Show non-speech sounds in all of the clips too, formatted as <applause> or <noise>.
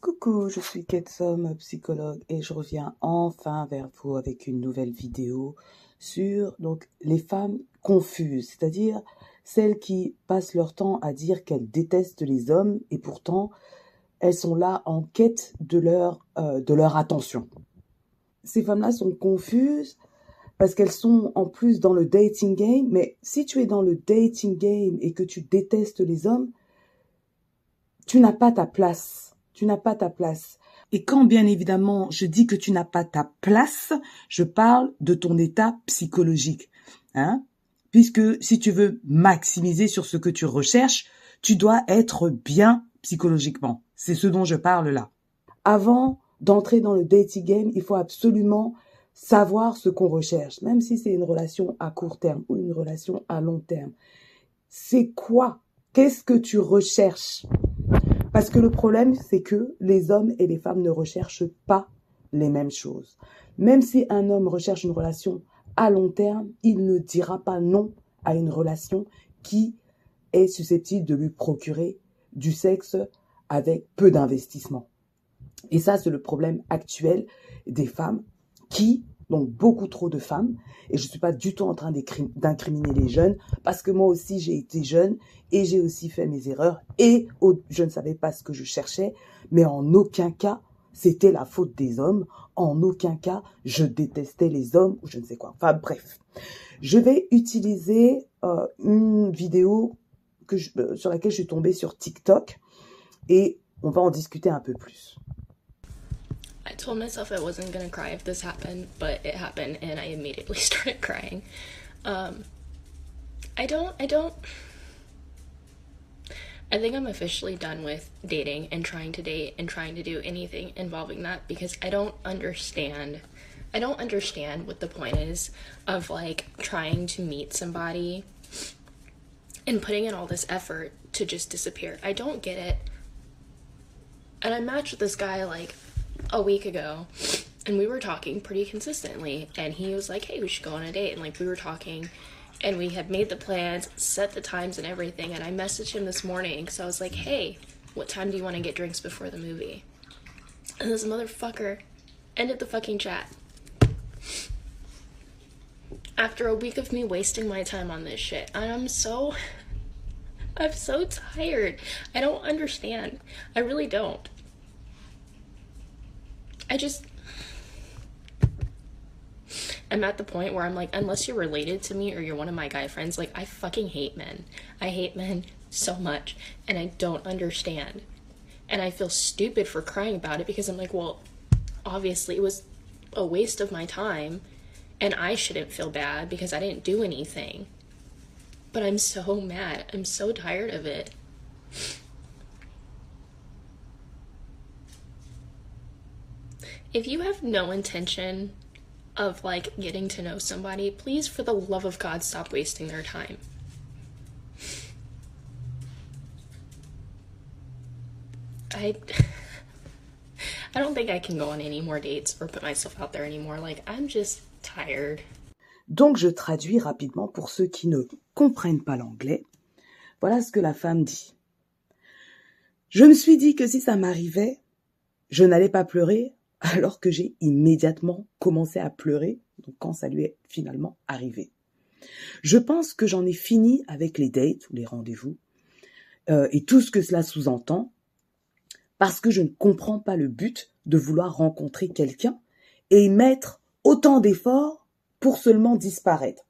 Coucou, je suis Ketsom, psychologue, et je reviens enfin vers vous avec une nouvelle vidéo sur les femmes confuses, c'est-à-dire celles qui passent leur temps à dire qu'elles détestent les hommes et pourtant elles sont là en quête de leur euh, de leur attention. Ces femmes-là sont confuses parce qu'elles sont en plus dans le dating game, mais si tu es dans le dating game et que tu détestes les hommes, tu n'as pas ta place tu n'as pas ta place. Et quand bien évidemment je dis que tu n'as pas ta place, je parle de ton état psychologique. Hein Puisque si tu veux maximiser sur ce que tu recherches, tu dois être bien psychologiquement. C'est ce dont je parle là. Avant d'entrer dans le dating game, il faut absolument savoir ce qu'on recherche, même si c'est une relation à court terme ou une relation à long terme. C'est quoi? Qu'est-ce que tu recherches? Parce que le problème, c'est que les hommes et les femmes ne recherchent pas les mêmes choses. Même si un homme recherche une relation à long terme, il ne dira pas non à une relation qui est susceptible de lui procurer du sexe avec peu d'investissement. Et ça, c'est le problème actuel des femmes qui donc beaucoup trop de femmes. Et je ne suis pas du tout en train d'incriminer les jeunes, parce que moi aussi j'ai été jeune et j'ai aussi fait mes erreurs et je ne savais pas ce que je cherchais, mais en aucun cas c'était la faute des hommes, en aucun cas je détestais les hommes ou je ne sais quoi. Enfin bref, je vais utiliser euh, une vidéo euh, sur laquelle je suis tombée sur TikTok et on va en discuter un peu plus. I told myself I wasn't gonna cry if this happened, but it happened, and I immediately <laughs> started crying. Um, I don't, I don't. I think I'm officially done with dating and trying to date and trying to do anything involving that because I don't understand. I don't understand what the point is of like trying to meet somebody and putting in all this effort to just disappear. I don't get it. And I matched with this guy like a week ago and we were talking pretty consistently and he was like hey we should go on a date and like we were talking and we had made the plans set the times and everything and i messaged him this morning because i was like hey what time do you want to get drinks before the movie? And this motherfucker ended the fucking chat. After a week of me wasting my time on this shit and i'm so <laughs> i'm so tired. I don't understand. I really don't I just I'm at the point where I'm like, unless you're related to me or you're one of my guy friends, like I fucking hate men. I hate men so much and I don't understand. And I feel stupid for crying about it because I'm like, well, obviously it was a waste of my time and I shouldn't feel bad because I didn't do anything. But I'm so mad. I'm so tired of it. If you have no intention of like getting to know somebody, please for the love of God stop wasting their time. I <laughs> I don't think I can go on any more dates or put myself out there anymore. Like I'm just tired. Donc je traduis rapidement pour ceux qui ne comprennent pas l'anglais. Voilà ce que la femme dit. Je me suis dit que si ça m'arrivait, je n'allais pas pleurer alors que j'ai immédiatement commencé à pleurer quand ça lui est finalement arrivé. Je pense que j'en ai fini avec les dates ou les rendez-vous euh, et tout ce que cela sous-entend parce que je ne comprends pas le but de vouloir rencontrer quelqu'un et mettre autant d'efforts pour seulement disparaître.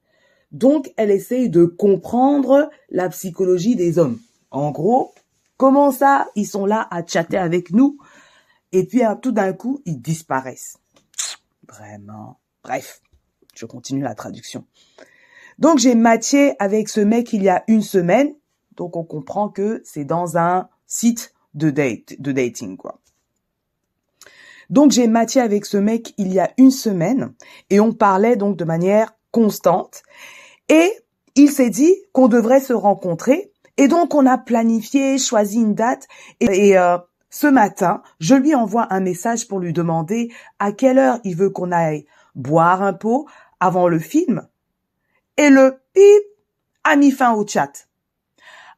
Donc elle essaye de comprendre la psychologie des hommes. En gros, comment ça, ils sont là à chatter avec nous et puis hein, tout d'un coup, ils disparaissent. Vraiment. Bref, je continue la traduction. Donc j'ai matché avec ce mec il y a une semaine. Donc on comprend que c'est dans un site de date, de dating quoi. Donc j'ai matché avec ce mec il y a une semaine et on parlait donc de manière constante et il s'est dit qu'on devrait se rencontrer et donc on a planifié, choisi une date et, euh, ce matin, je lui envoie un message pour lui demander à quelle heure il veut qu'on aille boire un pot avant le film. Et le pip a mis fin au chat.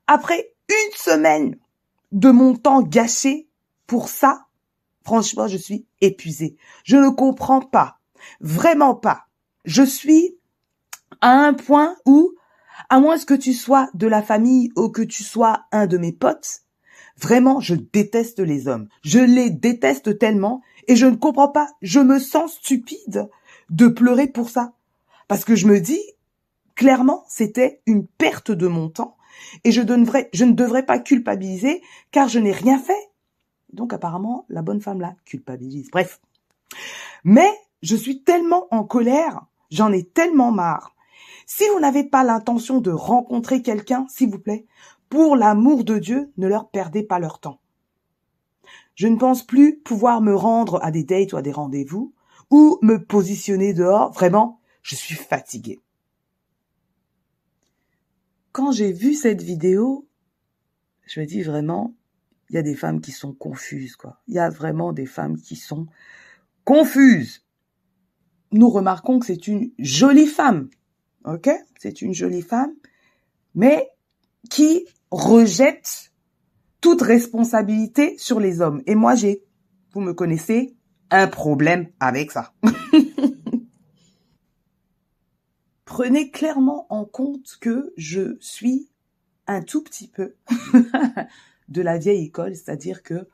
Après une semaine de mon temps gâché pour ça, franchement, je suis épuisée. Je ne comprends pas. Vraiment pas. Je suis à un point où, à moins que tu sois de la famille ou que tu sois un de mes potes, vraiment, je déteste les hommes. Je les déteste tellement et je ne comprends pas. Je me sens stupide de pleurer pour ça. Parce que je me dis, clairement, c'était une perte de mon temps et je, ne devrais pas culpabiliser car je n'ai rien fait. Donc apparemment, la bonne femme là culpabilise. Bref. Mais je suis tellement en colère, j'en ai tellement marre. Si vous n'avez pas l'intention de rencontrer quelqu'un, s'il vous plaît, pour l'amour de Dieu, ne leur perdez pas leur temps. Je ne pense plus pouvoir me rendre à des dates ou à des rendez-vous ou me positionner dehors. Vraiment, je suis fatiguée. Quand j'ai vu cette vidéo, je me dis vraiment, il y a des femmes qui sont confuses, quoi. Il y a vraiment des femmes qui sont confuses. Nous remarquons que c'est une jolie femme, ok? C'est une jolie femme, mais qui rejette toute responsabilité sur les hommes. Et moi, j'ai, vous me connaissez, un problème avec ça. <laughs> Prenez clairement en compte que je suis un tout petit peu <laughs> de la vieille école, c'est-à-dire que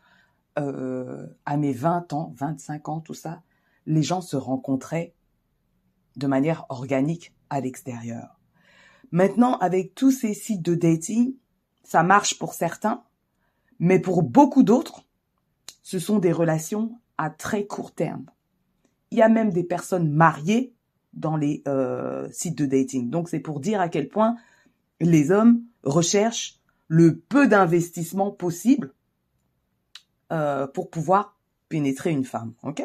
euh, à mes 20 ans, 25 ans, tout ça, les gens se rencontraient de manière organique à l'extérieur. Maintenant, avec tous ces sites de dating, ça marche pour certains, mais pour beaucoup d'autres, ce sont des relations à très court terme. Il y a même des personnes mariées dans les euh, sites de dating. Donc c'est pour dire à quel point les hommes recherchent le peu d'investissement possible euh, pour pouvoir pénétrer une femme. Ok?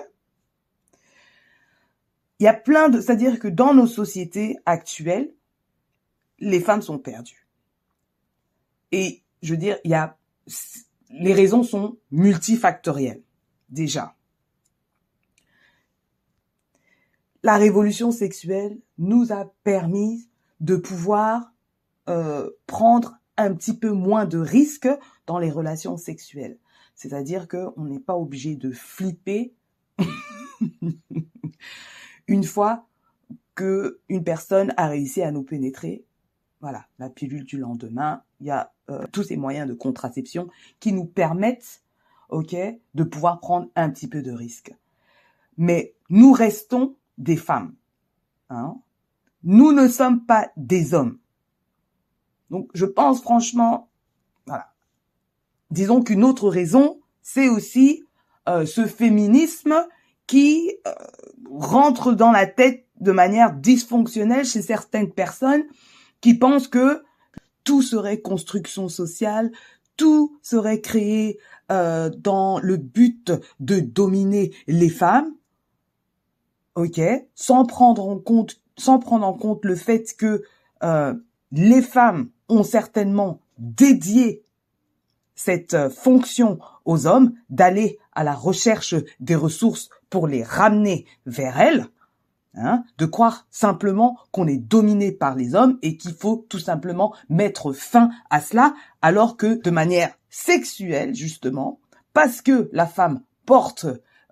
Il y a plein de, c'est-à-dire que dans nos sociétés actuelles, les femmes sont perdues. Et je veux dire, il y a les raisons sont multifactorielles déjà. La révolution sexuelle nous a permis de pouvoir euh, prendre un petit peu moins de risques dans les relations sexuelles. C'est-à-dire qu'on n'est pas obligé de flipper <laughs> une fois que une personne a réussi à nous pénétrer. Voilà, la pilule du lendemain, il y a euh, tous ces moyens de contraception qui nous permettent, ok, de pouvoir prendre un petit peu de risque. Mais nous restons des femmes. Hein. Nous ne sommes pas des hommes. Donc je pense franchement, voilà. Disons qu'une autre raison, c'est aussi euh, ce féminisme qui euh, rentre dans la tête de manière dysfonctionnelle chez certaines personnes qui pensent que tout serait construction sociale, tout serait créé euh, dans le but de dominer les femmes, ok, sans prendre en compte, sans prendre en compte le fait que les femmes ont certainement dédié cette euh, fonction aux hommes d'aller à la recherche des ressources pour les ramener vers elles, hein, de croire simplement qu'on est dominé par les hommes et qu'il faut tout simplement mettre fin à cela, alors que de manière sexuelle, justement, parce que la femme porte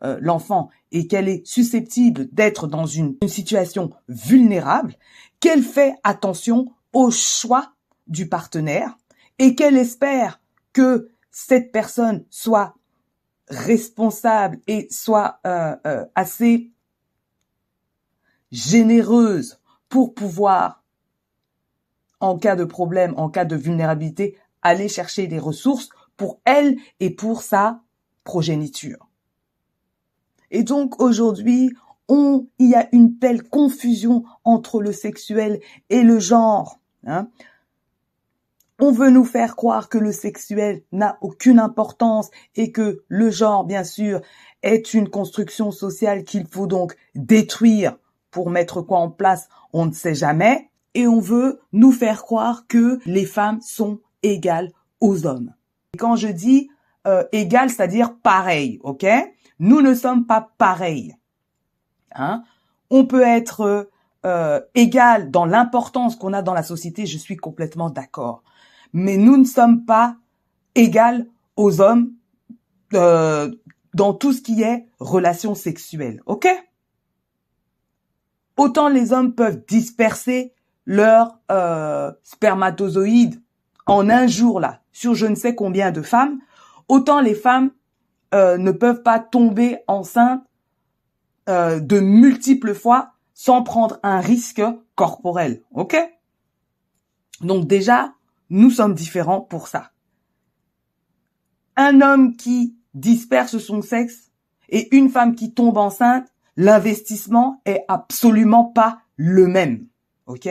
euh, l'enfant et qu'elle est susceptible d'être dans une situation vulnérable, qu'elle fait attention au choix du partenaire et qu'elle espère que cette personne soit responsable et soit euh, euh, assez généreuse pour pouvoir, en cas de problème, en cas de vulnérabilité, aller chercher des ressources pour elle et pour sa progéniture. Et donc aujourd'hui, il y a une telle confusion entre le sexuel et le genre. Hein. On veut nous faire croire que le sexuel n'a aucune importance et que le genre, bien sûr, est une construction sociale qu'il faut donc détruire pour mettre quoi en place, on ne sait jamais. Et on veut nous faire croire que les femmes sont égales aux hommes. Et quand je dis euh, égales, c'est-à-dire pareil, ok? Nous ne sommes pas pareils. Hein? On peut être euh, égal dans l'importance qu'on a dans la société, je suis complètement d'accord mais nous ne sommes pas égales aux hommes euh, dans tout ce qui est relations sexuelles, ok? Autant les hommes peuvent disperser leurs euh, spermatozoïdes en un jour là sur je ne sais combien de femmes, autant les femmes euh, ne peuvent pas tomber enceintes euh, de multiples fois sans prendre un risque corporel, ok? Donc déjà, nous sommes différents pour ça. Un homme qui disperse son sexe et une femme qui tombe enceinte, l'investissement est absolument pas le même. OK?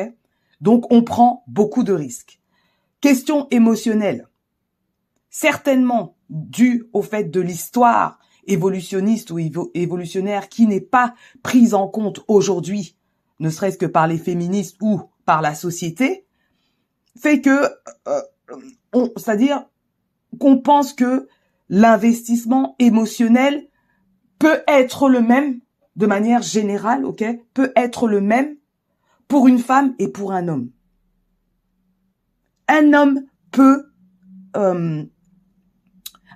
Donc on prend beaucoup de risques. Question émotionnelle. Certainement dû au fait de l'histoire évolutionniste ou évolutionnaire qui n'est pas prise en compte aujourd'hui, ne serait-ce que par les féministes ou par la société, fait que, euh, c'est-à-dire qu'on pense que l'investissement émotionnel peut être le même de manière générale, ok, peut être le même pour une femme et pour un homme. Un homme peut euh,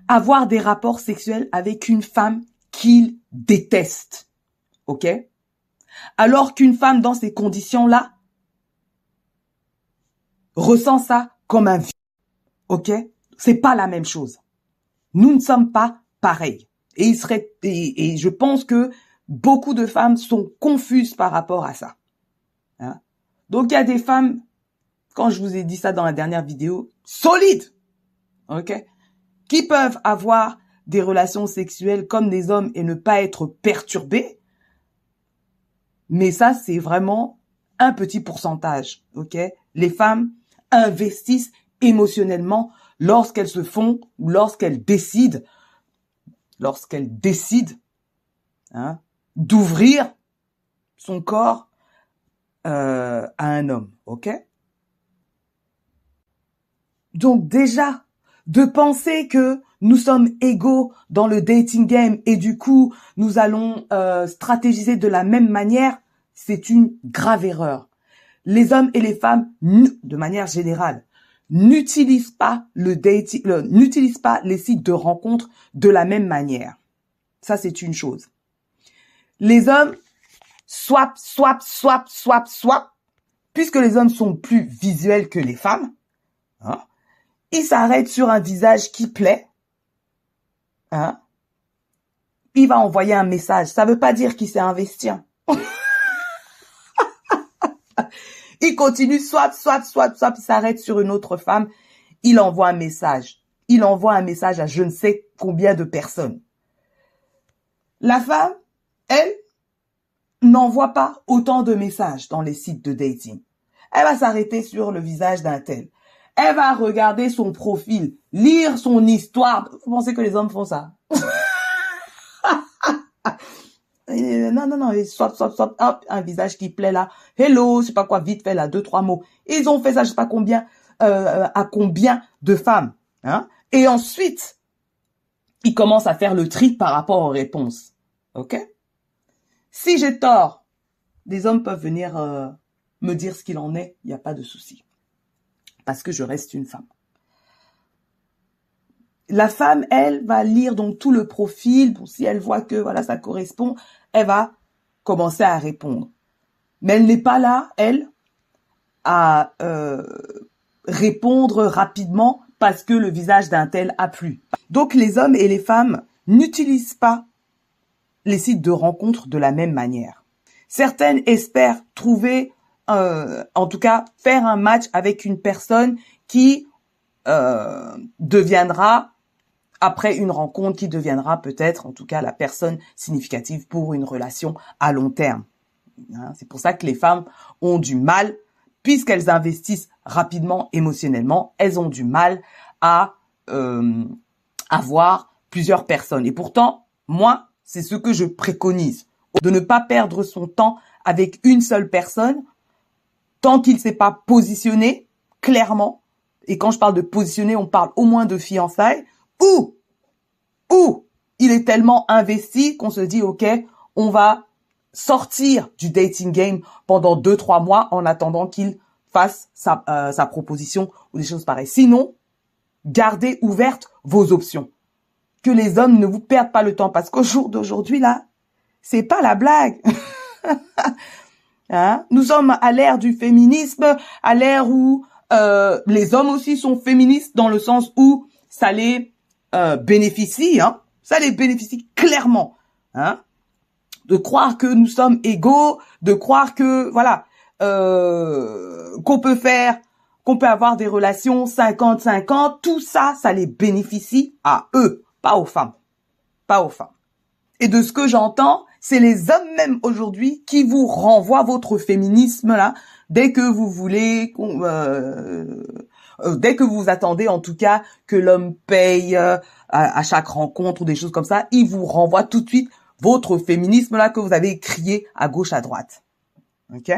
avoir des rapports sexuels avec une femme qu'il déteste, ok, alors qu'une femme dans ces conditions-là ressent ça comme un viol, ok, c'est pas la même chose. Nous ne sommes pas pareils. Et il serait, et, je pense que beaucoup de femmes sont confuses par rapport à ça. Hein. Donc il y a des femmes, quand je vous ai dit ça dans la dernière vidéo, solides, qui peuvent avoir des relations sexuelles comme des hommes et ne pas être perturbées. Mais ça, c'est vraiment un petit pourcentage, ok Les femmes investissent émotionnellement lorsqu'elles se font ou lorsqu'elles décident, lorsqu'elles décident hein, d'ouvrir son corps euh, à un homme, ok? Donc déjà, de penser que nous sommes égaux dans le dating game et du coup nous allons euh, stratégiser de la même manière, c'est une grave erreur. Les hommes et les femmes, de manière générale, n'utilise pas le dating, n'utilise pas les sites de rencontres de la même manière. Ça, c'est une chose. Les hommes swap, swap, swap, swap, swap, puisque les hommes sont plus visuels que les femmes. Hein, ils s'arrêtent sur un visage qui plaît. Hein, il va envoyer un message. Ça veut pas dire qu'il s'est investi. Hein. <laughs> Il continue, soit, soit, soit, soit, il s'arrête sur une autre femme. Il envoie un message. Il envoie un message à je ne sais combien de personnes. La femme, elle, n'envoie pas autant de messages dans les sites de dating. Elle va s'arrêter sur le visage d'un tel. Elle va regarder son profil, lire son histoire. Vous pensez que les hommes font ça? <laughs> Euh, non, non, non, swap, swap, swap, hop, un visage qui plaît là. Hello, je sais pas quoi, vite fait là, deux, trois mots. Ils ont fait ça, je sais pas combien, euh, à combien de femmes. Hein? Et ensuite, ils commencent à faire le tri par rapport aux réponses. OK? Si j'ai tort, des hommes peuvent venir euh, me dire ce qu'il en est, il n'y a pas de souci. Parce que je reste une femme. La femme, elle, va lire donc tout le profil. Pour si elle voit que voilà, ça correspond, elle va commencer à répondre. Mais elle n'est pas là, elle, à euh, répondre rapidement parce que le visage d'un tel a plu. Donc les hommes et les femmes n'utilisent pas les sites de rencontres de la même manière. Certaines espèrent trouver, euh, en tout cas, faire un match avec une personne qui euh, deviendra après une rencontre qui deviendra peut-être, en tout cas, la personne significative pour une relation à long terme. Hein, c'est pour ça que les femmes ont du mal, puisqu'elles investissent rapidement émotionnellement, elles ont du mal à euh, avoir plusieurs personnes. Et pourtant, moi, c'est ce que je préconise, de ne pas perdre son temps avec une seule personne tant qu'il ne s'est pas positionné clairement. Et quand je parle de positionner, on parle au moins de fiançailles ou, ou il est tellement investi qu'on se dit, OK, on va sortir du dating game pendant deux, trois mois en attendant qu'il fasse sa, euh, sa proposition ou des choses pareilles. Sinon, gardez ouvertes vos options. Que les hommes ne vous perdent pas le temps. Parce qu'au jour d'aujourd'hui là, c'est pas la blague. <laughs> hein? Nous sommes à l'ère du féminisme, à l'ère où euh, les hommes aussi sont féministes dans le sens où ça les euh, bénéficie, hein. Ça les bénéficie clairement, hein. De croire que nous sommes égaux, de croire que voilà euh, qu'on peut faire, qu'on peut avoir des relations 50-50, tout ça, ça les bénéficie à eux pas aux femmes. Pas aux femmes. Et de ce que j'entends, c'est les hommes même aujourd'hui qui vous renvoient votre féminisme là dès que vous voulez, euh, euh, dès que vous attendez en tout cas que l'homme paye euh, à, chaque rencontre ou des choses comme ça, il vous renvoie tout de suite votre féminisme là que vous avez crié à gauche à droite. Ok?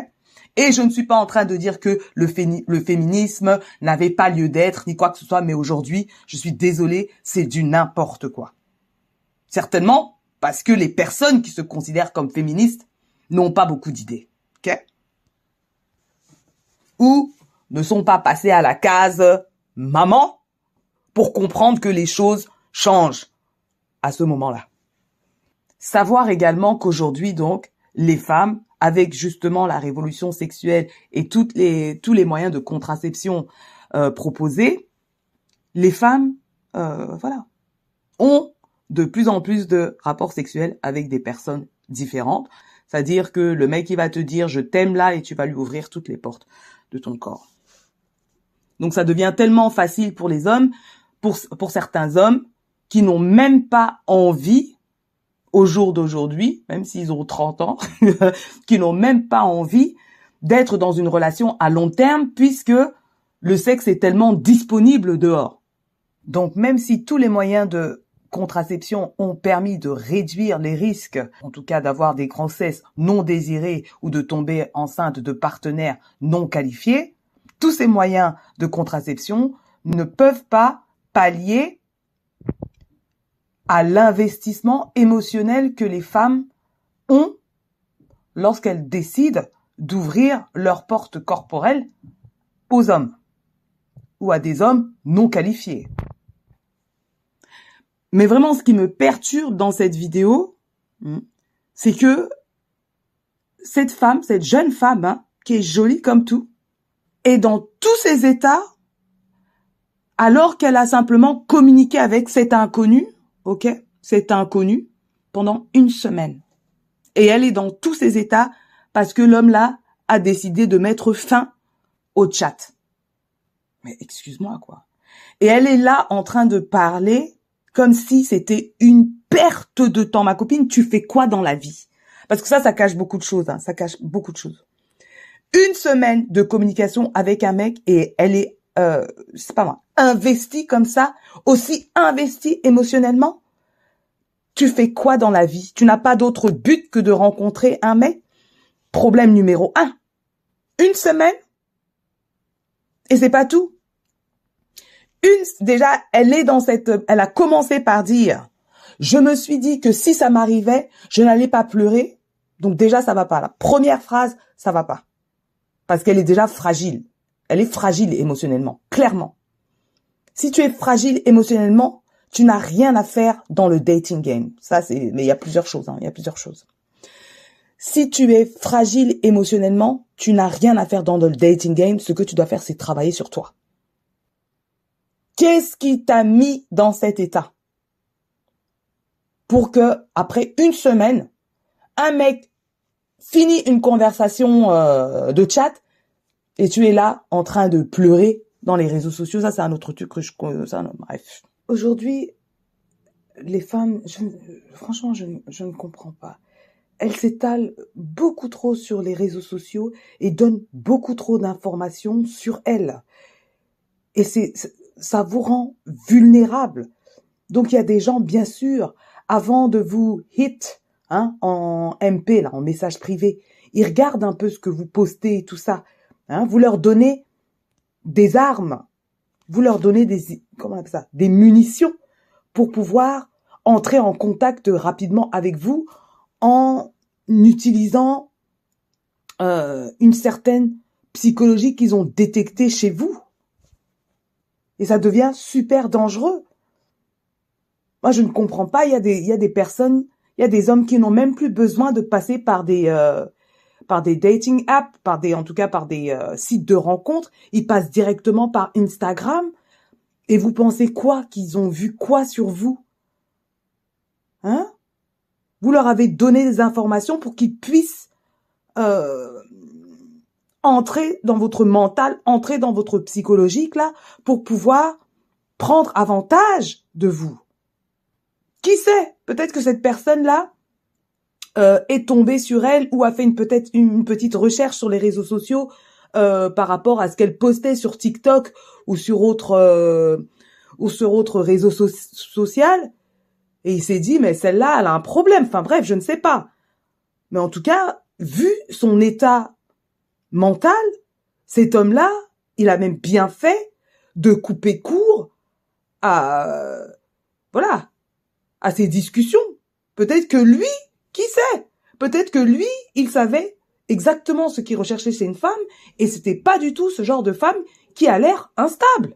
Et je ne suis pas en train de dire que le, féminisme n'avait pas lieu d'être ni quoi que ce soit, mais aujourd'hui, je suis désolée, c'est du n'importe quoi. Certainement parce que les personnes qui se considèrent comme féministes n'ont pas beaucoup d'idées. ok? Ou ne sont pas passées à la case maman pour comprendre que les choses changent à ce moment-là. Savoir également qu'aujourd'hui, donc, les femmes, avec justement la révolution sexuelle et tous les moyens de contraception euh, proposés, les femmes, euh, voilà, ont de plus en plus de rapports sexuels avec des personnes différentes. C'est-à-dire que le mec, il va te dire je t'aime là et tu vas lui ouvrir toutes les portes de ton corps. Donc ça devient tellement facile pour les hommes, pour, pour certains hommes, qui n'ont même pas envie, au jour d'aujourd'hui, même s'ils ont 30 ans, <laughs> qui n'ont même pas envie d'être dans une relation à long terme puisque le sexe est tellement disponible dehors. Donc même si tous les moyens de contraception ont permis de réduire les risques, en tout cas d'avoir des grossesses non désirées ou de tomber enceinte de partenaires non qualifiés, tous ces moyens de contraception ne peuvent pas pallier à l'investissement émotionnel que les femmes ont lorsqu'elles décident d'ouvrir leur porte corporelle aux hommes ou à des hommes non qualifiés. Mais vraiment, ce qui me perturbe dans cette vidéo, hmm, c'est que cette femme, cette jeune femme, hein, qui est jolie comme tout, est dans tous ses états, alors qu'elle a simplement communiqué avec cet inconnu, ok, cet inconnu, pendant une semaine. Et elle est dans tous ses états parce que l'homme là a décidé de mettre fin au chat. Mais excuse-moi quoi. Et elle est là en train de parler comme si c'était une perte de temps. Ma copine, tu fais quoi dans la vie? Parce que ça, ça cache beaucoup de choses. Hein. Ça cache beaucoup de choses. Une semaine de communication avec un mec et elle est, euh, c'est pas moi, investie comme ça, aussi investie émotionnellement? Tu fais quoi dans la vie? Tu n'as pas d'autre but que de rencontrer un mec? Problème numéro un. Une semaine? Et c'est pas tout une, déjà, elle est dans cette, elle a commencé par dire, je me suis dit que si ça m'arrivait, je n'allais pas pleurer. Donc déjà, ça va pas. La première phrase, ça va pas. Parce qu'elle est déjà fragile. Elle est fragile émotionnellement, clairement. Si tu es fragile émotionnellement, tu n'as rien à faire dans le dating game. Ça, c'est, mais il y a plusieurs choses, hein. Il y a plusieurs choses. Si tu es fragile émotionnellement, tu n'as rien à faire dans le dating game. Ce que tu dois faire, c'est travailler sur toi. Qu'est-ce qui t'a mis dans cet état? Pour que, après une semaine, un mec finit une conversation euh, de chat et tu es là en train de pleurer dans les réseaux sociaux. Ça, c'est un autre truc que je... Ça, bref. Aujourd'hui, les femmes, franchement, je, ne comprends pas. Elles s'étalent beaucoup trop sur les réseaux sociaux et donnent beaucoup trop d'informations sur elles. Et c'est ça vous rend vulnérable. Donc il y a des gens, bien sûr, avant de vous hit hein, en MP, là, en message privé, ils regardent un peu ce que vous postez et tout ça. Hein, vous leur donnez des armes, vous leur donnez des comment ça, des munitions pour pouvoir entrer en contact rapidement avec vous en utilisant euh, une certaine psychologie qu'ils ont détectée chez vous. Et ça devient super dangereux. Moi, je ne comprends pas. Il y a des, il y a des personnes, il y a des hommes qui n'ont même plus besoin de passer par des, euh, par des dating apps, par des, en tout cas par des euh, sites de rencontres. Ils passent directement par Instagram. Et vous pensez quoi Qu'ils ont vu quoi sur vous? Hein? Vous leur avez donné des informations pour qu'ils puissent euh, entrer dans votre mental, entrer dans votre psychologique là, pour pouvoir prendre avantage de vous? Qui sait? Peut-être que cette personne-là euh, est tombée sur elle ou a fait une peut-être une petite recherche sur les réseaux sociaux euh, par rapport à ce qu'elle postait sur TikTok ou sur autre euh, ou sur autre réseau social et il s'est dit mais celle-là elle a un problème. Enfin bref, je ne sais pas. Mais en tout cas, vu son état mental, cet homme-là, il a même bien fait de couper court à voilà à ces discussions. Peut-être que lui, qui sait? Peut-être que lui, il savait exactement ce qu'il recherchait chez une femme et c'était pas du tout ce genre de femme qui a l'air instable.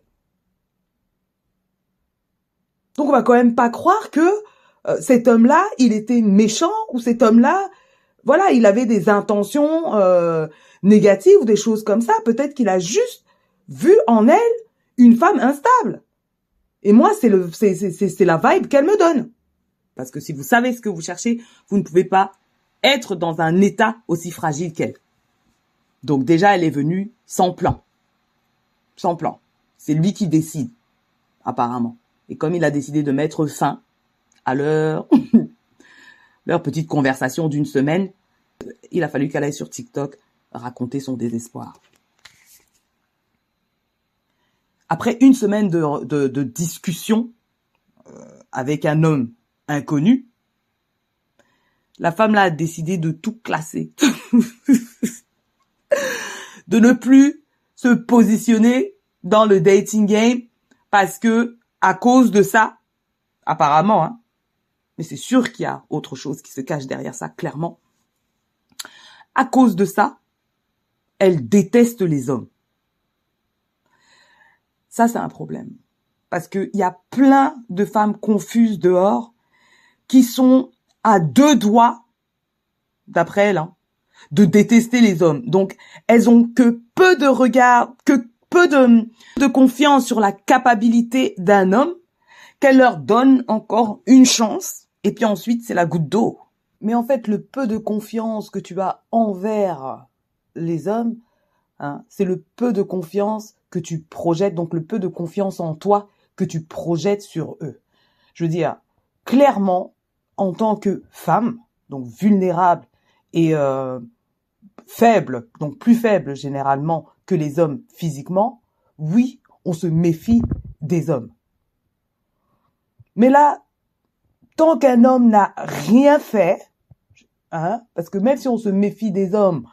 Donc on va quand même pas croire que euh, cet homme-là, il était méchant ou cet homme-là, voilà, il avait des intentions euh, négatives ou des choses comme ça. Peut-être qu'il a juste vu en elle une femme instable. Et moi, c'est le, c'est, c'est la vibe qu'elle me donne. Parce que si vous savez ce que vous cherchez, vous ne pouvez pas être dans un état aussi fragile qu'elle. Donc déjà, elle est venue sans plan. Sans plan. C'est lui qui décide, apparemment. Et comme il a décidé de mettre fin à leur, <laughs> petite conversation d'une semaine, il a fallu qu'elle aille sur TikTok raconter son désespoir. Après une semaine de, de, discussion euh, avec un homme inconnu, la femme là a décidé de tout classer. <laughs> de ne plus se positionner dans le dating game parce que à cause de ça, apparemment, hein, mais c'est sûr qu'il y a autre chose qui se cache derrière ça, clairement. À cause de ça, elle déteste les hommes. Ça, c'est un problème. Parce qu'il y a plein de femmes confuses dehors qui sont à deux doigts, d'après elle, hein, de détester les hommes. Donc, elles ont que peu de regard, que peu de, de confiance sur la capacité d'un homme, qu'elle leur donne encore une chance, et puis ensuite, c'est la goutte d'eau. Mais en fait, le peu de confiance que tu as envers les hommes, hein, c'est le peu de confiance que tu projettes, donc le peu de confiance en toi que tu projettes sur eux. Je veux dire, clairement, en tant que femme, donc vulnérable et euh, faible, donc plus faible généralement que les hommes physiquement, oui, on se méfie des hommes. Mais là, tant qu'un homme n'a rien fait, hein, parce que même si on se méfie des hommes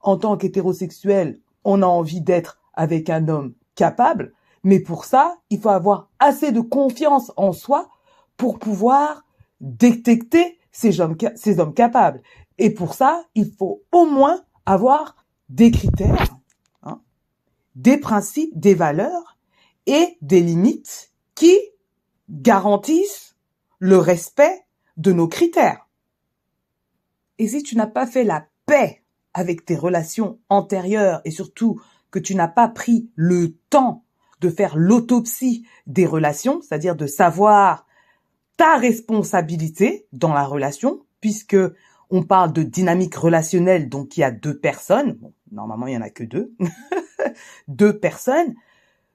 en tant qu'hétérosexuel, on a envie d'être avec un homme capable, mais pour ça, il faut avoir assez de confiance en soi pour pouvoir détecter ces hommes, ces hommes capables. Et pour ça, il faut au moins avoir des critères, hein, des principes, des valeurs et des limites qui garantissent le respect de nos critères. Et si tu n'as pas fait la paix avec tes relations antérieures et surtout que tu n'as pas pris le temps de faire l'autopsie des relations, c'est-à-dire de savoir ta responsabilité dans la relation, puisque on parle de dynamique relationnelle, donc il y a deux personnes. normalement, il y en a que deux. <laughs> deux personnes.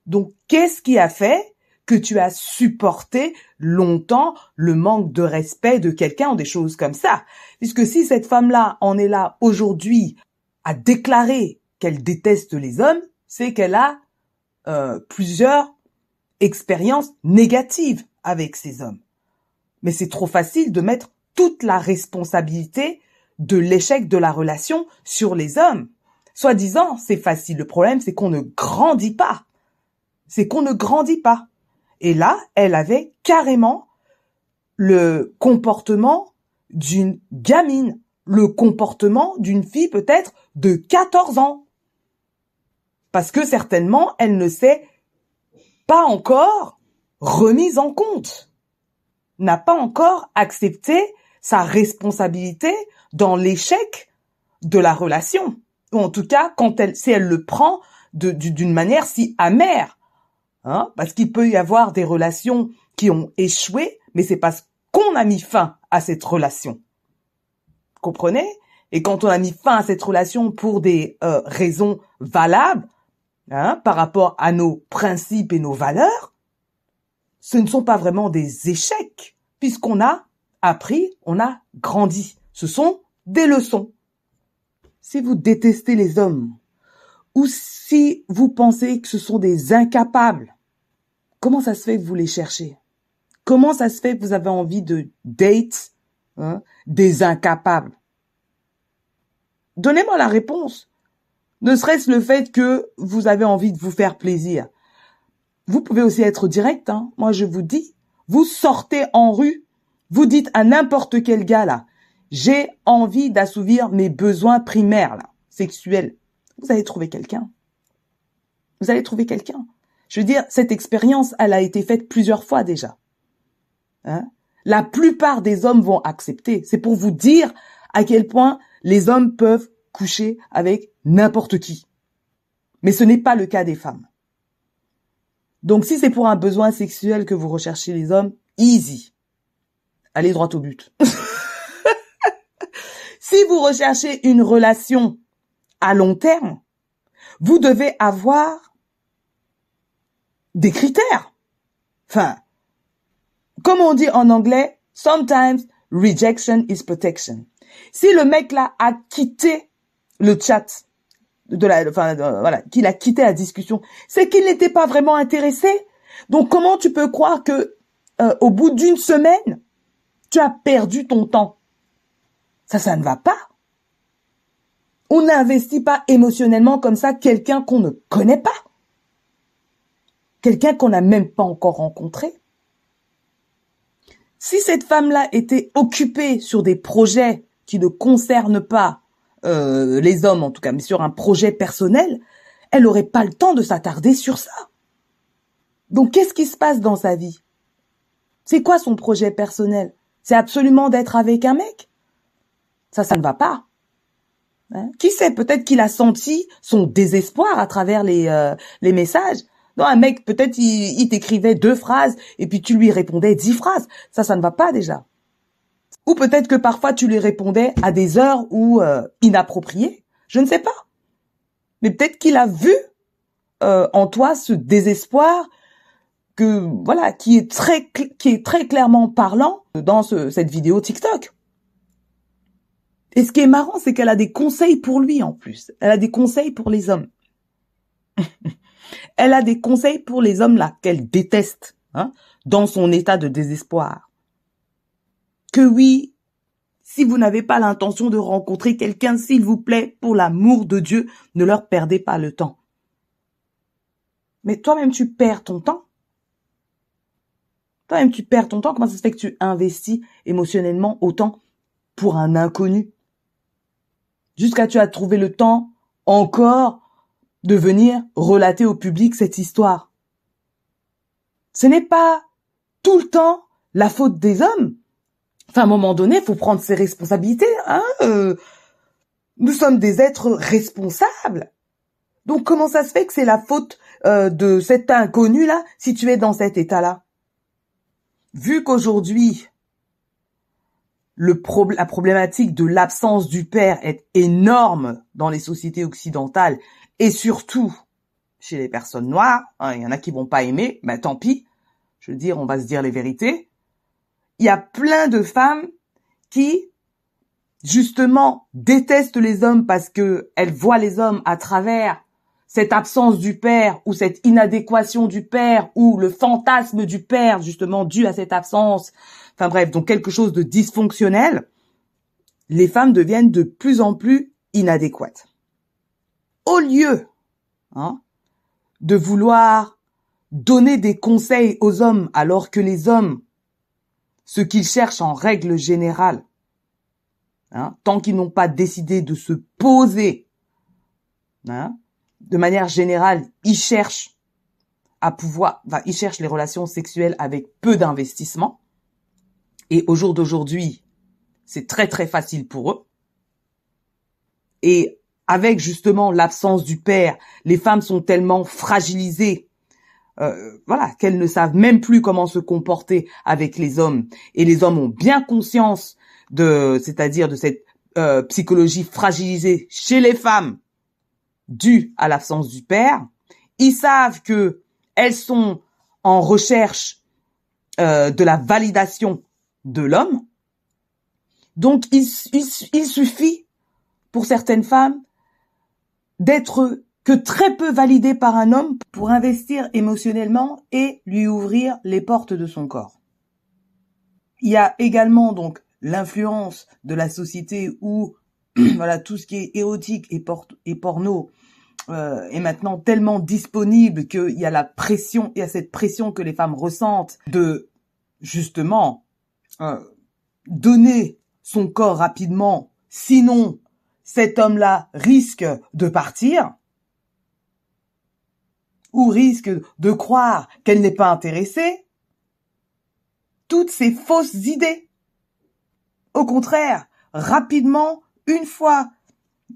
Donc, qu'est-ce qui a fait que tu as supporté longtemps le manque de respect de quelqu'un ou des choses comme ça? Puisque si cette femme-là en est là aujourd'hui à déclarer qu'elle déteste les hommes, c'est qu'elle a euh, plusieurs expériences négatives avec ces hommes. Mais c'est trop facile de mettre toute la responsabilité de l'échec de la relation sur les hommes. Soit disant, c'est facile. Le problème, c'est qu'on ne grandit pas. C'est qu'on ne grandit pas. Et là, elle avait carrément le comportement d'une gamine, le comportement d'une fille peut-être de 14 ans. Parce que certainement, elle ne s'est pas encore remise en compte. N'a pas encore accepté sa responsabilité dans l'échec de la relation. Ou en tout cas, quand elle, si elle le prend d'une manière si amère. Hein, parce qu'il peut y avoir des relations qui ont échoué, mais c'est parce qu'on a mis fin à cette relation. Comprenez? Et quand on a mis fin à cette relation pour des euh, raisons valables, hein, par rapport à nos principes et nos valeurs, ce ne sont pas vraiment des échecs, puisqu'on a appris, on a grandi. Ce sont des leçons. Si vous détestez les hommes, ou si vous pensez que ce sont des incapables, comment ça se fait que vous les cherchez? Comment ça se fait que vous avez envie de date hein, des incapables? Donnez-moi la réponse. Ne serait-ce le fait que vous avez envie de vous faire plaisir. Vous pouvez aussi être direct. Hein. Moi, je vous dis, vous sortez en rue, vous dites à n'importe quel gars là, j'ai envie d'assouvir mes besoins primaires là, sexuels. Vous allez trouver quelqu'un. Vous allez trouver quelqu'un. Je veux dire, cette expérience, elle a été faite plusieurs fois déjà. Hein? La plupart des hommes vont accepter. C'est pour vous dire à quel point les hommes peuvent coucher avec n'importe qui. Mais ce n'est pas le cas des femmes. Donc si c'est pour un besoin sexuel que vous recherchez les hommes, easy. Allez droit au but. <laughs> si vous recherchez une relation à long terme, vous devez avoir des critères. Enfin, comme on dit en anglais, sometimes rejection is protection. Si le mec là a quitté le chat de la, enfin, voilà, qu'il a quitté la discussion, c'est qu'il n'était pas vraiment intéressé. Donc comment tu peux croire que euh, au bout d'une semaine, tu as perdu ton temps? Ça, ça ne va pas. On n'investit pas émotionnellement comme ça quelqu'un qu'on ne connaît pas. Quelqu'un qu'on n'a même pas encore rencontré. Si cette femme-là était occupée sur des projets qui ne concernent pas euh, les hommes en tout cas, mais sur un projet personnel, elle n'aurait pas le temps de s'attarder sur ça. Donc qu'est-ce qui se passe dans sa vie? C'est quoi son projet personnel? C'est absolument d'être avec un mec? Ça, ça ne va pas. Hein? Qui sait Peut-être qu'il a senti son désespoir à travers les, euh, les messages. Non, un mec, peut-être il, il t'écrivait deux phrases et puis tu lui répondais dix phrases. Ça, ça ne va pas déjà. Ou peut-être que parfois tu lui répondais à des heures ou euh, inappropriées. Je ne sais pas. Mais peut-être qu'il a vu euh, en toi ce désespoir que voilà qui est très qui est très clairement parlant dans ce, cette vidéo TikTok. Et ce qui est marrant, c'est qu'elle a des conseils pour lui en plus. Elle a des conseils pour les hommes. <laughs> Elle a des conseils pour les hommes là qu'elle déteste, hein, dans son état de désespoir que oui, si vous n'avez pas l'intention de rencontrer quelqu'un, s'il vous plaît, pour l'amour de Dieu, ne leur perdez pas le temps. Mais toi-même, tu perds ton temps. Toi-même, tu perds ton temps. Comment ça se fait que tu investis émotionnellement autant pour un inconnu? Jusqu'à tu as trouvé le temps encore de venir relater au public cette histoire. Ce n'est pas tout le temps la faute des hommes. À un moment donné, faut prendre ses responsabilités. Hein euh. nous sommes des êtres responsables. Donc, comment ça se fait que c'est la faute euh, de cet inconnu-là si tu es dans cet état-là? Vu qu'aujourd'hui, le la problématique de l'absence du père est énorme dans les sociétés occidentales et surtout chez les personnes noires, hein, il y en a qui vont pas aimer, mais tant pis. Je veux dire, on va se dire les vérités il y a plein de femmes qui, justement, détestent les hommes parce que elles voient les hommes à travers cette absence du père ou cette inadéquation du père ou le fantasme du père, justement, dû à cette absence. Enfin bref, donc quelque chose de dysfonctionnel. Les femmes deviennent de plus en plus inadéquates. Au lieu hein, de vouloir donner des conseils aux hommes alors que les hommes ce qu'ils cherchent en règle générale, hein, tant qu'ils n'ont pas décidé de se poser, hein, de manière générale, ils cherchent à pouvoir, ils cherchent les relations sexuelles avec peu d'investissement. Et au jour d'aujourd'hui, c'est très très facile pour eux. Et avec justement l'absence du père, les femmes sont tellement fragilisées, euh, voilà, qu'elles ne savent même plus comment se comporter avec les hommes. Et les hommes ont bien conscience de, c'est-à-dire de cette euh, psychologie fragilisée chez les femmes due à l'absence du père. Ils savent que elles sont en recherche euh, de la validation de l'homme. Donc il, il suffit pour certaines femmes d'être que très peu validées par un homme pour investir émotionnellement et lui ouvrir les portes de son corps. Il y a également donc l'influence de la société où <clears throat> voilà tout ce qui est érotique et, et porno euh, est maintenant tellement disponible qu'il y a la pression, il y a cette pression que les femmes ressentent de justement euh, donner son corps rapidement, sinon cet homme-là risque de partir ou risque de croire qu'elle n'est pas intéressée. Toutes ces fausses idées. Au contraire, rapidement, une fois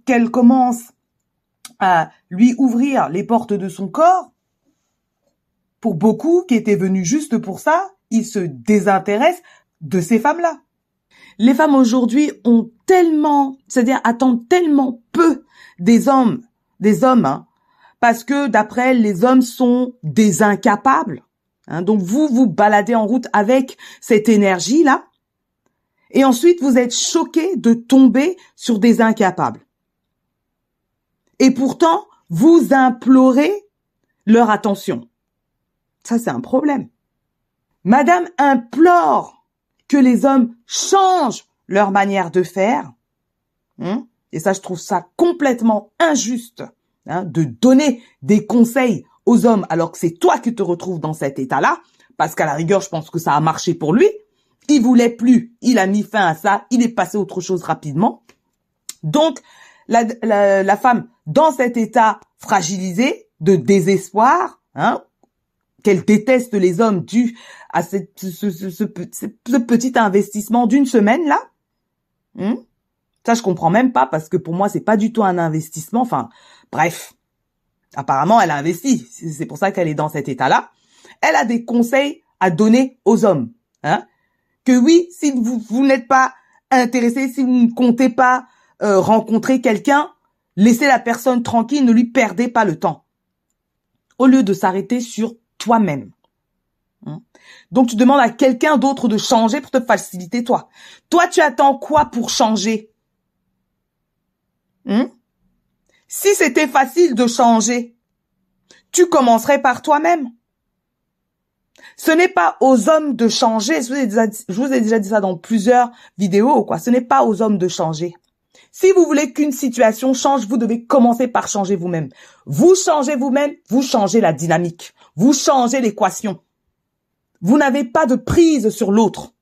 qu'elle commence à lui ouvrir les portes de son corps, pour beaucoup qui étaient venus juste pour ça, ils se désintéressent de ces femmes-là. Les femmes aujourd'hui ont tellement, c'est-à-dire attendent tellement peu des hommes, des hommes, hein, parce que d'après les hommes sont des incapables. Hein. donc vous vous baladez en route avec cette énergie là, et ensuite vous êtes choqué de tomber sur des incapables. Et pourtant, vous implorez leur attention. Ça, c'est un problème. Madame implore que les hommes changent leur manière de faire. Hein, et ça, je trouve ça complètement injuste hein, de donner des conseils aux hommes alors que c'est toi qui te retrouves dans cet état-là. Parce qu'à la rigueur, je pense que ça a marché pour lui. Il voulait plus, il a mis fin à ça, il est passé autre chose rapidement. Donc, la, la femme dans cet état fragilisé de désespoir, hein, qu'elle déteste les hommes dû à cette, ce, ce, ce, petit investissement d'une semaine là. Hmm ça, je comprends même pas parce que pour moi, c'est pas du tout un investissement. Enfin, bref. Apparemment, elle a investi. C'est pour ça qu'elle est dans cet état-là. Elle a des conseils à donner aux hommes. Hein que oui, si vous, vous n'êtes pas intéressé, si vous ne comptez pas euh, rencontrer quelqu'un, laissez la personne tranquille, ne lui perdez pas le temps. Au lieu de s'arrêter sur toi-même. Hein? Donc tu demandes à quelqu'un d'autre de changer pour te faciliter toi. Toi, tu attends quoi pour changer? Hein? Si c'était facile de changer, tu commencerais par toi-même. Ce n'est pas aux hommes de changer. Je vous, ai déjà, dit ça dans plusieurs vidéos, quoi. Ce n'est pas aux hommes de changer. Si vous voulez qu'une situation change, vous devez commencer par changer vous-même. Vous changez vous-même, vous changez la dynamique. Vous changez l'équation. Vous n'avez pas de prise sur l'autre.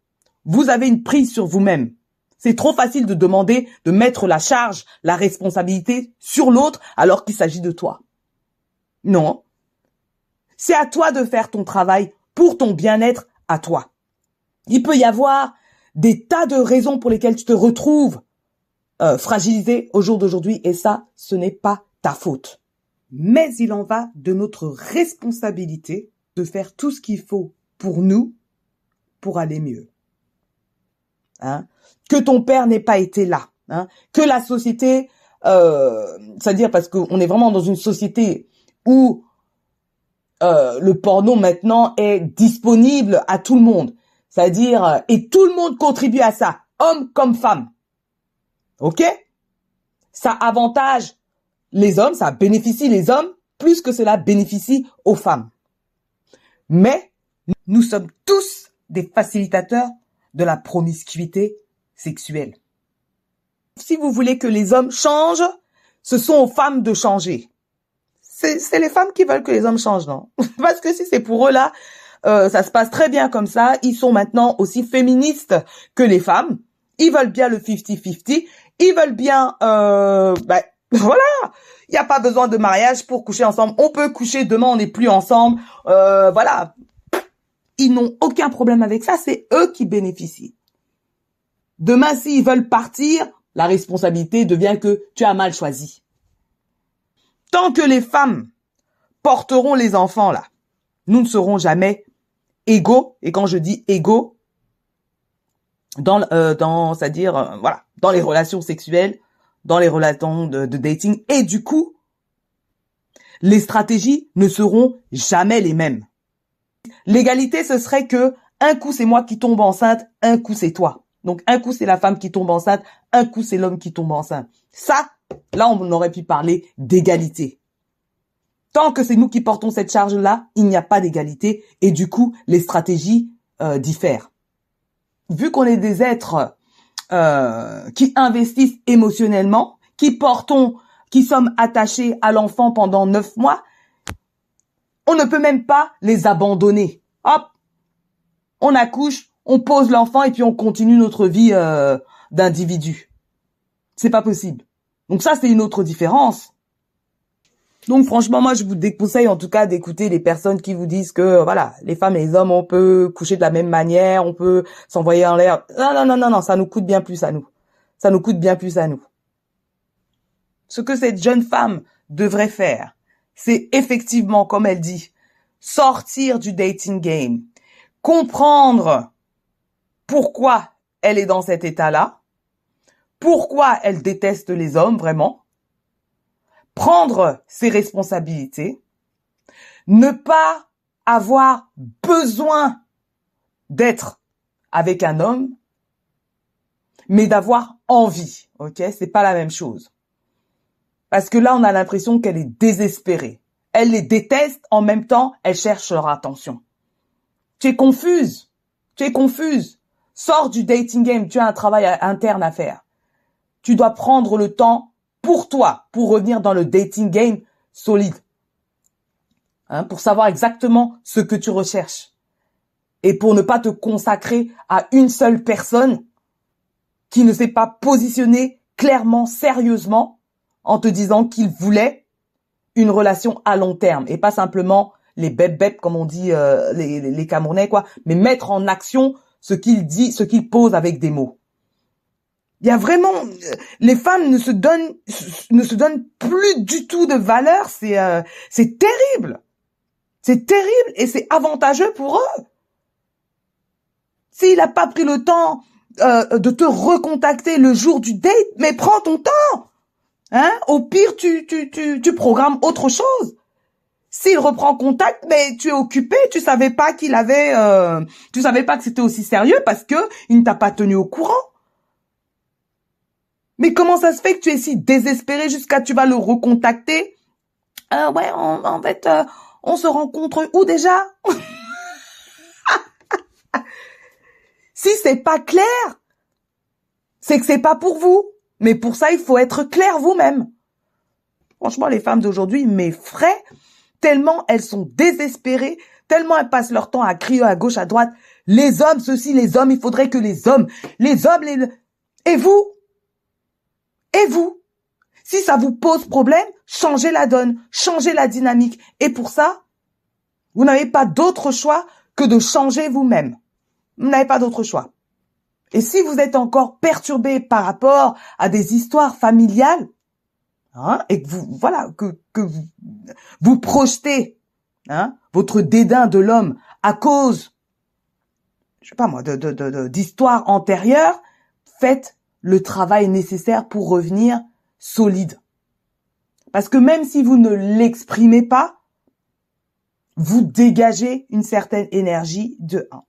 Vous avez une prise sur vous-même. C'est trop facile de demander de mettre la charge, la responsabilité sur l'autre alors qu'il s'agit de toi. Non. C'est à toi de faire ton travail pour ton bien-être à toi. Il peut y avoir des tas de raisons pour lesquelles tu te retrouves euh, fragilisé au jour d'aujourd'hui et ça, ce n'est pas ta faute. Mais il en va de notre responsabilité de faire tout ce qu'il faut pour nous pour aller mieux. Hein? Que ton père n'ait pas été là, hein que la société, euh, c'est-à-dire parce qu'on est vraiment dans une société où euh, le porno maintenant est disponible à tout le monde, c'est-à-dire euh, et tout le monde contribue à ça, homme comme femme. OK? Ça avantage les hommes, ça bénéficie les hommes plus que cela bénéficie aux femmes. Mais nous sommes tous des facilitateurs de la promiscuité sexuelle. Si vous voulez que les hommes changent, ce sont aux femmes de changer. C'est les femmes qui veulent que les hommes changent, non? <laughs> Parce que si c'est pour eux là, euh, ça se passe très bien comme ça. Ils sont maintenant aussi féministes que les femmes. Ils veulent bien le 50-50 ils veulent bien, euh, ben, <laughs> voilà, il n'y a pas besoin de mariage pour coucher ensemble. On peut coucher demain, on n'est plus ensemble. Euh, voilà, ils n'ont aucun problème avec ça. C'est eux qui bénéficient. Demain, s'ils veulent partir, la responsabilité devient que tu as mal choisi. Tant que les femmes porteront les enfants là, nous ne serons jamais égaux. Et quand je dis égaux, dans, euh, dans c'est-à-dire, euh, voilà, dans les relations sexuelles, dans les relations de dating, et du coup, les stratégies ne seront jamais les mêmes. L'égalité, ce serait que un coup c'est moi qui tombe enceinte, un coup c'est toi. Donc un coup c'est la femme qui tombe enceinte, un coup c'est l'homme qui tombe enceinte. Ça, là on aurait pu parler d'égalité. Tant que c'est nous qui portons cette charge-là, il n'y a pas d'égalité et du coup les stratégies euh, diffèrent. Vu qu'on est des êtres euh, qui investissent émotionnellement, qui portons, qui sommes attachés à l'enfant pendant neuf mois, on ne peut même pas les abandonner. Hop, on accouche, on pose l'enfant et puis on continue notre vie euh, d'individu. C'est pas possible. Donc ça, c'est une autre différence. Donc franchement, moi, je vous déconseille en tout cas d'écouter les personnes qui vous disent que voilà, les femmes et les hommes, on peut coucher de la même manière, on peut s'envoyer en l'air. Non, non, non, non, non, ça nous coûte bien plus à nous. Ça nous coûte bien plus à nous. Ce que cette jeune femme devrait faire, c'est effectivement, comme elle dit, sortir du dating game, comprendre pourquoi elle est dans cet état-là, pourquoi elle déteste les hommes vraiment, prendre ses responsabilités, ne pas avoir besoin d'être avec un homme, mais d'avoir envie, ok? C'est pas la même chose. Parce que là, on a l'impression qu'elle est désespérée. Elle les déteste, en même temps, elle cherche leur attention. Tu es confuse. Tu es confuse. Sors du dating game, tu as un travail interne à faire. Tu dois prendre le temps pour toi, pour revenir dans le dating game solide. Hein, pour savoir exactement ce que tu recherches. Et pour ne pas te consacrer à une seule personne qui ne s'est pas positionnée clairement, sérieusement, en te disant qu'il voulait une relation à long terme et pas simplement les bêtes comme on dit euh, les, les, Camerounais quoi, mais mettre en action ce qu'il dit, ce qu'il pose avec des mots. Il y a vraiment, les femmes ne se donnent, ne se donnent plus du tout de valeur. C'est, euh, c'est terrible. C'est terrible et c'est avantageux pour eux. S'il n'a pas pris le temps euh, de te recontacter le jour du date, mais prends ton temps. Hein Au pire, tu, tu, tu, tu programmes autre chose. S'il reprend contact, mais tu es occupé, tu savais pas qu'il avait, euh, tu savais pas que c'était aussi sérieux parce que il ne t'a pas tenu au courant. Mais comment ça se fait que tu es si désespéré jusqu'à tu vas le recontacter? Euh, Ouais, en fait, euh, on se rencontre où déjà? <laughs> Si c'est pas clair, c'est que c'est pas pour vous. Mais pour ça, il faut être clair vous-même. Franchement, les femmes d'aujourd'hui m'effraient tellement elles sont désespérées, tellement elles passent leur temps à crier à gauche, à droite. Les hommes, ceci, les hommes, il faudrait que les hommes, les hommes, les... Et vous? Et vous? Si ça vous pose problème, changez la donne, changez la dynamique. Et pour ça, vous n'avez pas d'autre choix que de changer vous-même. Vous n'avez pas d'autre choix. Et si vous êtes encore perturbé par rapport à des histoires familiales, hein, et que vous, voilà, que, vous, projetez hein, votre dédain de l'homme à cause, je sais pas moi, de, d'histoires antérieures, faites le travail nécessaire pour revenir solide. Parce que même si vous ne l'exprimez pas, vous dégagez une certaine énergie de un.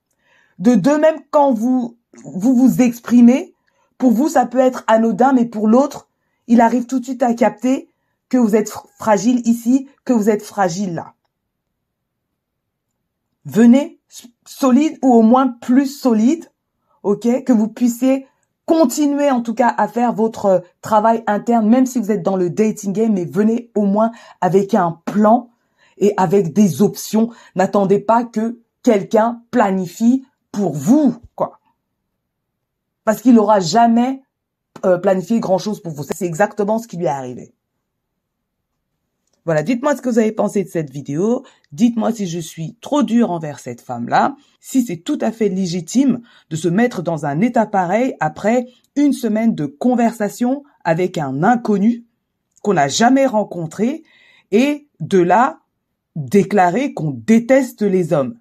De deux, même quand vous vous vous exprimez, pour vous ça peut être anodin, mais pour l'autre, il arrive tout de suite à capter que vous êtes fragile ici, que vous êtes fragile là. Venez solide ou au moins plus solide, ok, que vous puissiez continuer en tout cas à faire votre travail interne, même si vous êtes dans le dating game, mais venez au moins avec un plan et avec des options. N'attendez pas que quelqu'un planifie pour vous, quoi. Parce qu'il n'aura jamais euh, planifié grand chose pour vous. C'est exactement ce qui lui est arrivé. Voilà, dites-moi ce que vous avez pensé de cette vidéo. Dites-moi si je suis trop dur envers cette femme-là, si c'est tout à fait légitime de se mettre dans un état pareil après une semaine de conversation avec un inconnu qu'on n'a jamais rencontré et de là déclarer qu'on déteste les hommes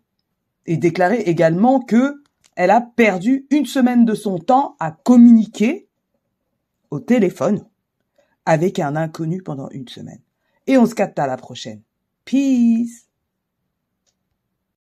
et déclarer également que elle a perdu une semaine de son temps à communiquer au téléphone avec un inconnu pendant une semaine. Et on se capte à la prochaine. Peace